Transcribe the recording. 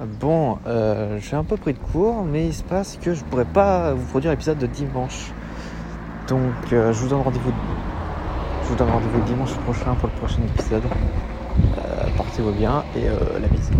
Ah bon, euh, je suis un peu pris de cours, mais il se passe que je pourrais pas vous produire l'épisode de dimanche. Donc, euh, je vous donne rendez-vous. Je vous donne rendez-vous dimanche prochain pour le prochain épisode. Euh, portez-vous bien et euh, la bise.